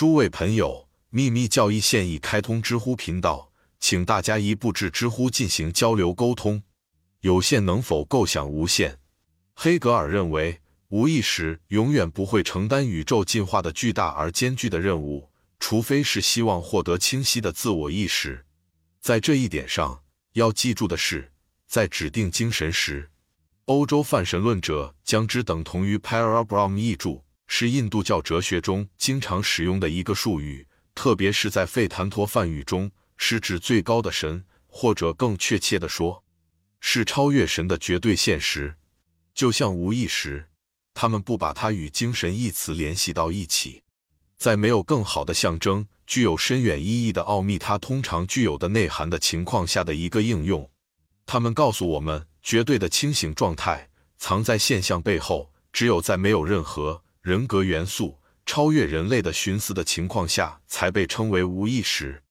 诸位朋友，秘密教义现已开通知乎频道，请大家一步至知乎进行交流沟通。有限能否构想无限？黑格尔认为，无意识永远不会承担宇宙进化的巨大而艰巨的任务，除非是希望获得清晰的自我意识。在这一点上，要记住的是，在指定精神时，欧洲泛神论者将之等同于 Parabrahm 译著。是印度教哲学中经常使用的一个术语，特别是在吠檀陀梵语中，是指最高的神，或者更确切地说，是超越神的绝对现实。就像无意识，他们不把它与精神一词联系到一起。在没有更好的象征、具有深远意义的奥秘它通常具有的内涵的情况下的一个应用。他们告诉我们，绝对的清醒状态藏在现象背后，只有在没有任何。人格元素超越人类的寻思的情况下，才被称为无意识。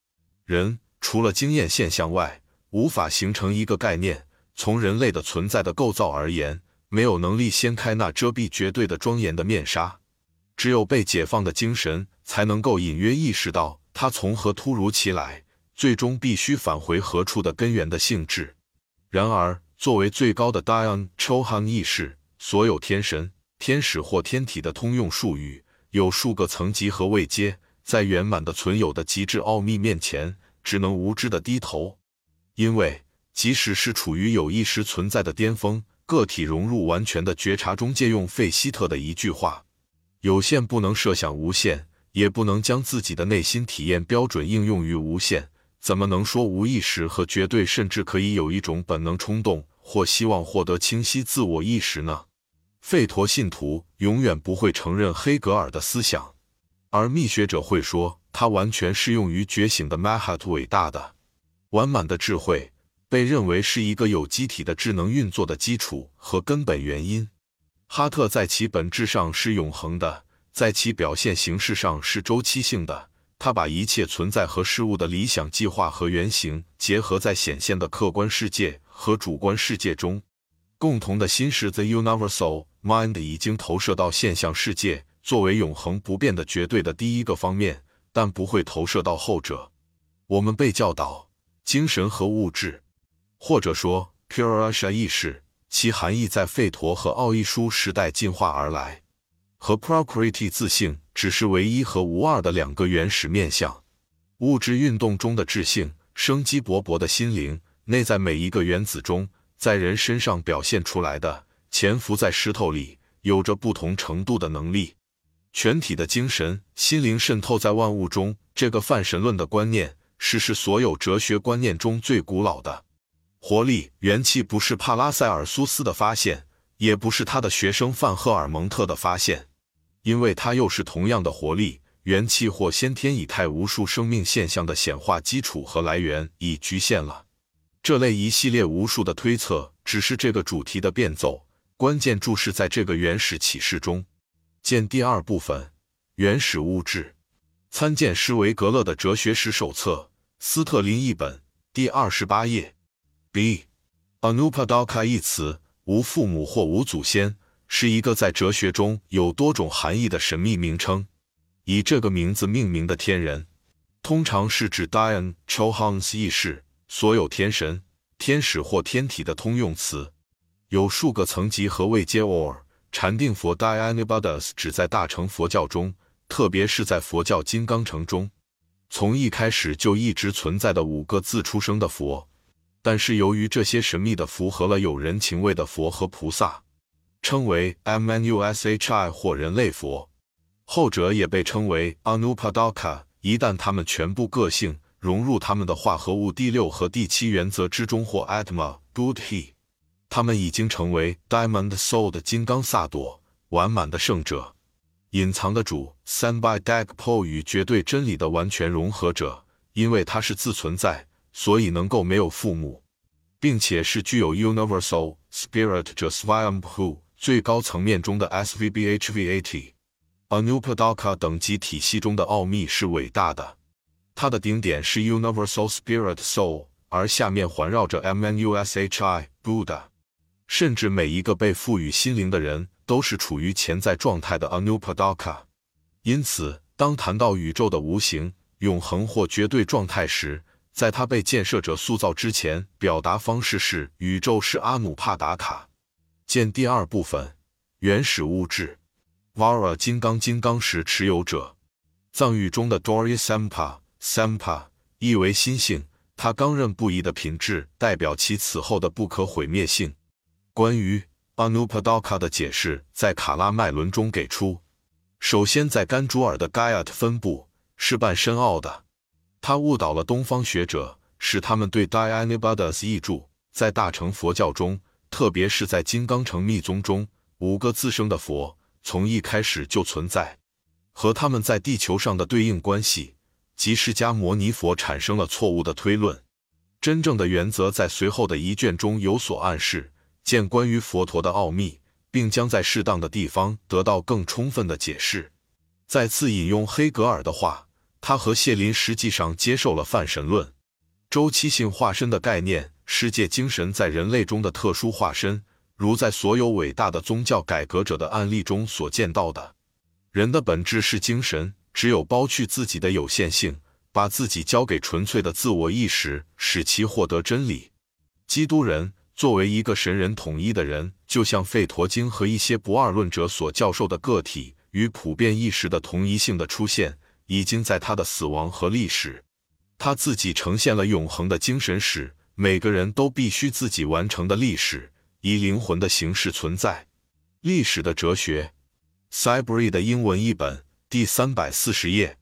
人除了经验现象外，无法形成一个概念。从人类的存在的构造而言，没有能力掀开那遮蔽绝对的庄严的面纱。只有被解放的精神，才能够隐约意识到它从何突如其来，最终必须返回何处的根源的性质。然而，作为最高的 Dion Chohan 意识，所有天神。天使或天体的通用术语有数个层级和位阶，在圆满的存有的极致奥秘面前，只能无知的低头。因为即使是处于有意识存在的巅峰，个体融入完全的觉察中，借用费希特的一句话：“有限不能设想无限，也不能将自己的内心体验标准应用于无限。怎么能说无意识和绝对甚至可以有一种本能冲动或希望获得清晰自我意识呢？”吠陀信徒永远不会承认黑格尔的思想，而密学者会说他完全适用于觉醒的 Mahat 伟大的、完满的智慧，被认为是一个有机体的智能运作的基础和根本原因。哈特在其本质上是永恒的，在其表现形式上是周期性的。他把一切存在和事物的理想计划和原型结合在显现的客观世界和主观世界中。共同的心是 The Universal Mind 已经投射到现象世界，作为永恒不变的绝对的第一个方面，但不会投射到后者。我们被教导，精神和物质，或者说 Purusha 意识，其含义在吠陀和奥义书时代进化而来，和 Prakriti 自性只是唯一和无二的两个原始面相。物质运动中的智性，生机勃勃的心灵，内在每一个原子中。在人身上表现出来的，潜伏在石头里，有着不同程度的能力。全体的精神、心灵渗透在万物中，这个泛神论的观念，是是所有哲学观念中最古老的。活力、元气不是帕拉塞尔苏斯的发现，也不是他的学生范赫尔蒙特的发现，因为他又是同样的活力、元气或先天以太无数生命现象的显化基础和来源已局限了。这类一系列无数的推测，只是这个主题的变奏。关键注释在这个原始启示中，见第二部分：原始物质。参见施维格勒的哲学史手册，斯特林译本，第二十八页。B，Anupadaka 一词，无父母或无祖先，是一个在哲学中有多种含义的神秘名称。以这个名字命名的天人，通常是指 Dian Chohans 意识。所有天神、天使或天体的通用词，有数个层级和位阶。or 禅定佛 Dianibadas 只在大乘佛教中，特别是在佛教金刚乘中，从一开始就一直存在的五个自出生的佛。但是由于这些神秘的符合了有人情味的佛和菩萨，称为 Manushi 或人类佛，后者也被称为 Anupadaka。一旦他们全部个性。融入他们的化合物第六和第七原则之中，或 Atma Buddhi，他们已经成为 Diamond Soul 的金刚萨朵，完满的圣者，隐藏的主 Sanbai Dagpo 与绝对真理的完全融合者。因为他是自存在，所以能够没有父母，并且是具有 Universal Spirit 者 Swayambhu 最高层面中的 Svbhvat Anupadaka 等级体系中的奥秘是伟大的。它的顶点是 Universal Spirit Soul，而下面环绕着 MNUSHI Buddha。甚至每一个被赋予心灵的人都是处于潜在状态的 Anupadaka。因此，当谈到宇宙的无形、永恒或绝对状态时，在它被建设者塑造之前，表达方式是宇宙是阿努帕达卡。见第二部分，原始物质。Vara 金刚金刚石持有者，藏语中的 Dori Sampa Sampa 意为心性，它刚韧不移的品质代表其此后的不可毁灭性。关于 Anupadaka 的解释在卡拉麦伦中给出。首先，在甘珠尔的 Gayat 分布是半深奥的，它误导了东方学者，使他们对 Dhyanibadas 译注在大乘佛教中。特别是在金刚乘密宗中，五个自生的佛从一开始就存在，和他们在地球上的对应关系，即释迦牟尼佛产生了错误的推论。真正的原则在随后的一卷中有所暗示，见关于佛陀的奥秘，并将在适当的地方得到更充分的解释。再次引用黑格尔的话，他和谢林实际上接受了泛神论、周期性化身的概念。世界精神在人类中的特殊化身，如在所有伟大的宗教改革者的案例中所见到的，人的本质是精神。只有剥去自己的有限性，把自己交给纯粹的自我意识，使其获得真理。基督人作为一个神人统一的人，就像费陀经和一些不二论者所教授的个体与普遍意识的同一性的出现，已经在他的死亡和历史，他自己呈现了永恒的精神史。每个人都必须自己完成的历史，以灵魂的形式存在。历史的哲学 c y b e r y 的英文译本，第三百四十页。